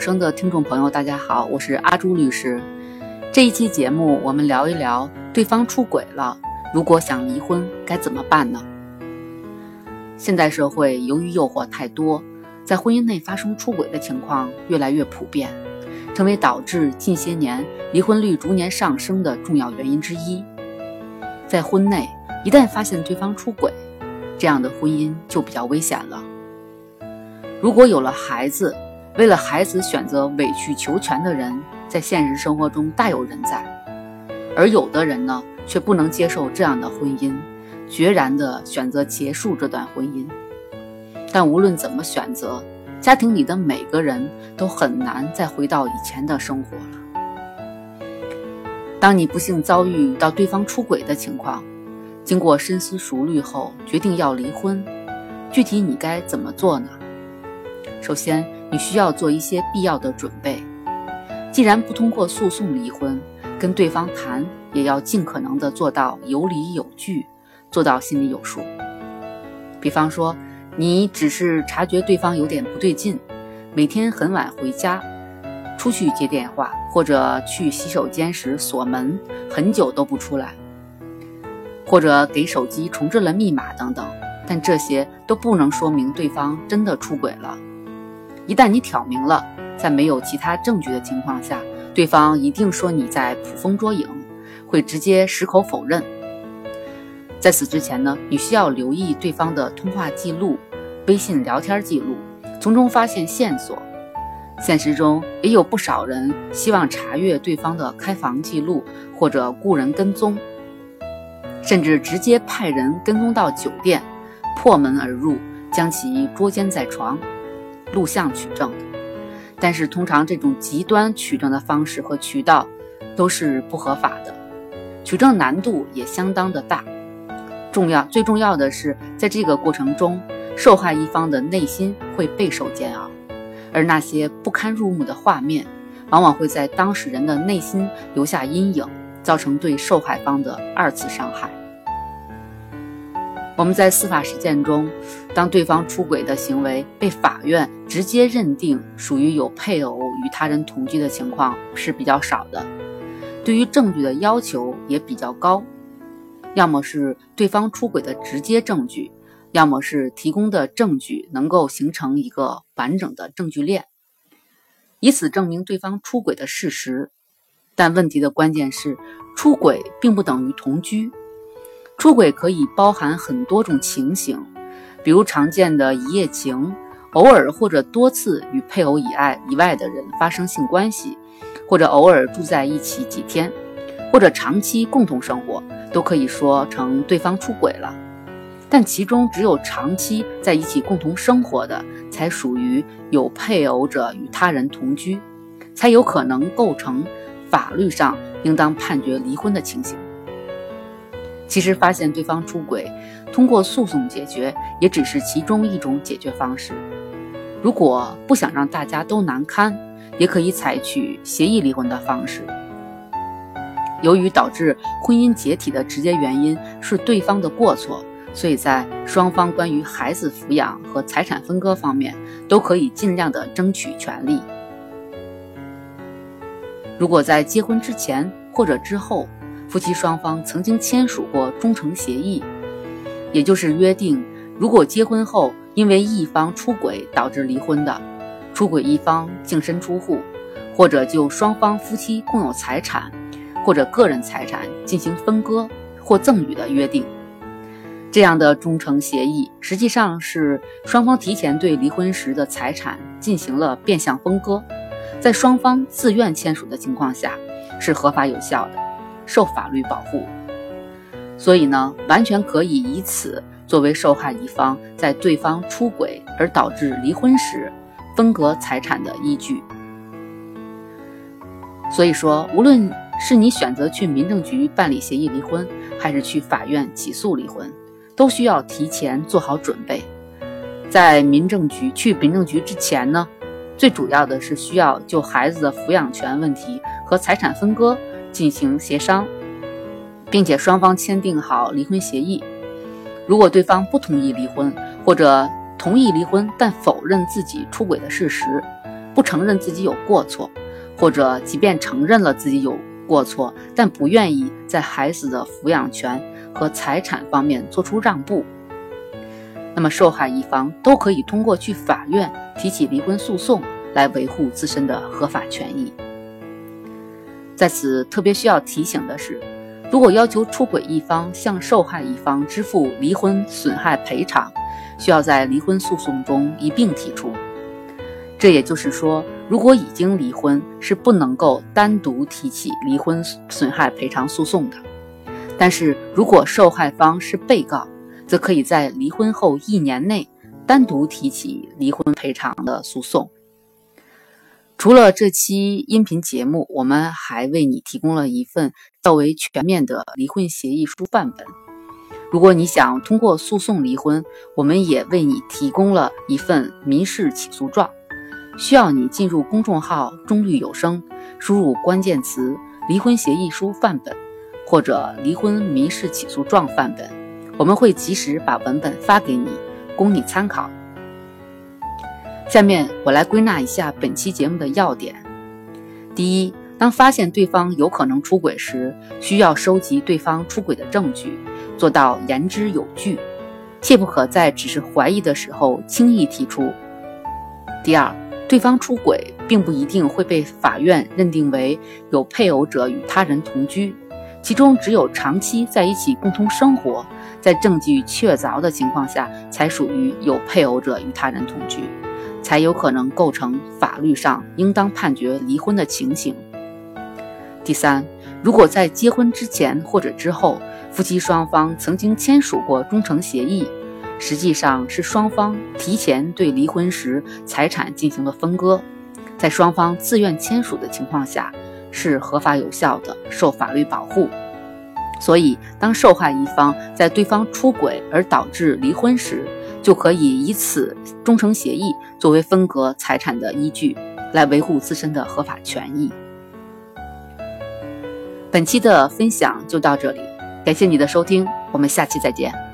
生的听众朋友，大家好，我是阿朱律师。这一期节目，我们聊一聊对方出轨了，如果想离婚该怎么办呢？现代社会由于诱惑太多，在婚姻内发生出轨的情况越来越普遍，成为导致近些年离婚率逐年上升的重要原因之一。在婚内，一旦发现对方出轨，这样的婚姻就比较危险了。如果有了孩子，为了孩子选择委曲求全的人，在现实生活中大有人在；而有的人呢，却不能接受这样的婚姻，决然地选择结束这段婚姻。但无论怎么选择，家庭里的每个人都很难再回到以前的生活了。当你不幸遭遇到对方出轨的情况，经过深思熟虑后决定要离婚，具体你该怎么做呢？首先，你需要做一些必要的准备。既然不通过诉讼离婚，跟对方谈也要尽可能的做到有理有据，做到心里有数。比方说，你只是察觉对方有点不对劲，每天很晚回家，出去接电话，或者去洗手间时锁门很久都不出来，或者给手机重置了密码等等，但这些都不能说明对方真的出轨了。一旦你挑明了，在没有其他证据的情况下，对方一定说你在捕风捉影，会直接矢口否认。在此之前呢，你需要留意对方的通话记录、微信聊天记录，从中发现线索。现实中也有不少人希望查阅对方的开房记录，或者雇人跟踪，甚至直接派人跟踪到酒店，破门而入，将其捉奸在床。录像取证，但是通常这种极端取证的方式和渠道都是不合法的，取证难度也相当的大。重要最重要的是，在这个过程中，受害一方的内心会备受煎熬，而那些不堪入目的画面，往往会在当事人的内心留下阴影，造成对受害方的二次伤害。我们在司法实践中，当对方出轨的行为被法院直接认定属于有配偶与他人同居的情况是比较少的，对于证据的要求也比较高，要么是对方出轨的直接证据，要么是提供的证据能够形成一个完整的证据链，以此证明对方出轨的事实。但问题的关键是，出轨并不等于同居。出轨可以包含很多种情形，比如常见的一夜情，偶尔或者多次与配偶以外以外的人发生性关系，或者偶尔住在一起几天，或者长期共同生活，都可以说成对方出轨了。但其中只有长期在一起共同生活的，才属于有配偶者与他人同居，才有可能构成法律上应当判决离婚的情形。其实，发现对方出轨，通过诉讼解决也只是其中一种解决方式。如果不想让大家都难堪，也可以采取协议离婚的方式。由于导致婚姻解体的直接原因是对方的过错，所以在双方关于孩子抚养和财产分割方面，都可以尽量的争取权利。如果在结婚之前或者之后，夫妻双方曾经签署过忠诚协议，也就是约定，如果结婚后因为一方出轨导致离婚的，出轨一方净身出户，或者就双方夫妻共有财产或者个人财产进行分割或赠与的约定，这样的忠诚协议实际上是双方提前对离婚时的财产进行了变相分割，在双方自愿签署的情况下是合法有效的。受法律保护，所以呢，完全可以以此作为受害一方在对方出轨而导致离婚时分割财产的依据。所以说，无论是你选择去民政局办理协议离婚，还是去法院起诉离婚，都需要提前做好准备。在民政局去民政局之前呢，最主要的是需要就孩子的抚养权问题和财产分割。进行协商，并且双方签订好离婚协议。如果对方不同意离婚，或者同意离婚但否认自己出轨的事实，不承认自己有过错，或者即便承认了自己有过错，但不愿意在孩子的抚养权和财产方面做出让步，那么受害一方都可以通过去法院提起离婚诉讼来维护自身的合法权益。在此特别需要提醒的是，如果要求出轨一方向受害一方支付离婚损害赔偿，需要在离婚诉讼中一并提出。这也就是说，如果已经离婚，是不能够单独提起离婚损害赔偿诉讼的。但是如果受害方是被告，则可以在离婚后一年内单独提起离婚赔偿的诉讼。除了这期音频节目，我们还为你提供了一份较为全面的离婚协议书范本。如果你想通过诉讼离婚，我们也为你提供了一份民事起诉状。需要你进入公众号“中律有声”，输入关键词“离婚协议书范本”或者“离婚民事起诉状范本”，我们会及时把文本发给你，供你参考。下面我来归纳一下本期节目的要点：第一，当发现对方有可能出轨时，需要收集对方出轨的证据，做到言之有据，切不可在只是怀疑的时候轻易提出。第二，对方出轨并不一定会被法院认定为有配偶者与他人同居，其中只有长期在一起共同生活，在证据确凿的情况下，才属于有配偶者与他人同居。才有可能构成法律上应当判决离婚的情形。第三，如果在结婚之前或者之后，夫妻双方曾经签署过忠诚协议，实际上是双方提前对离婚时财产进行了分割，在双方自愿签署的情况下，是合法有效的，受法律保护。所以，当受害一方在对方出轨而导致离婚时，就可以以此忠诚协议作为分割财产的依据，来维护自身的合法权益。本期的分享就到这里，感谢你的收听，我们下期再见。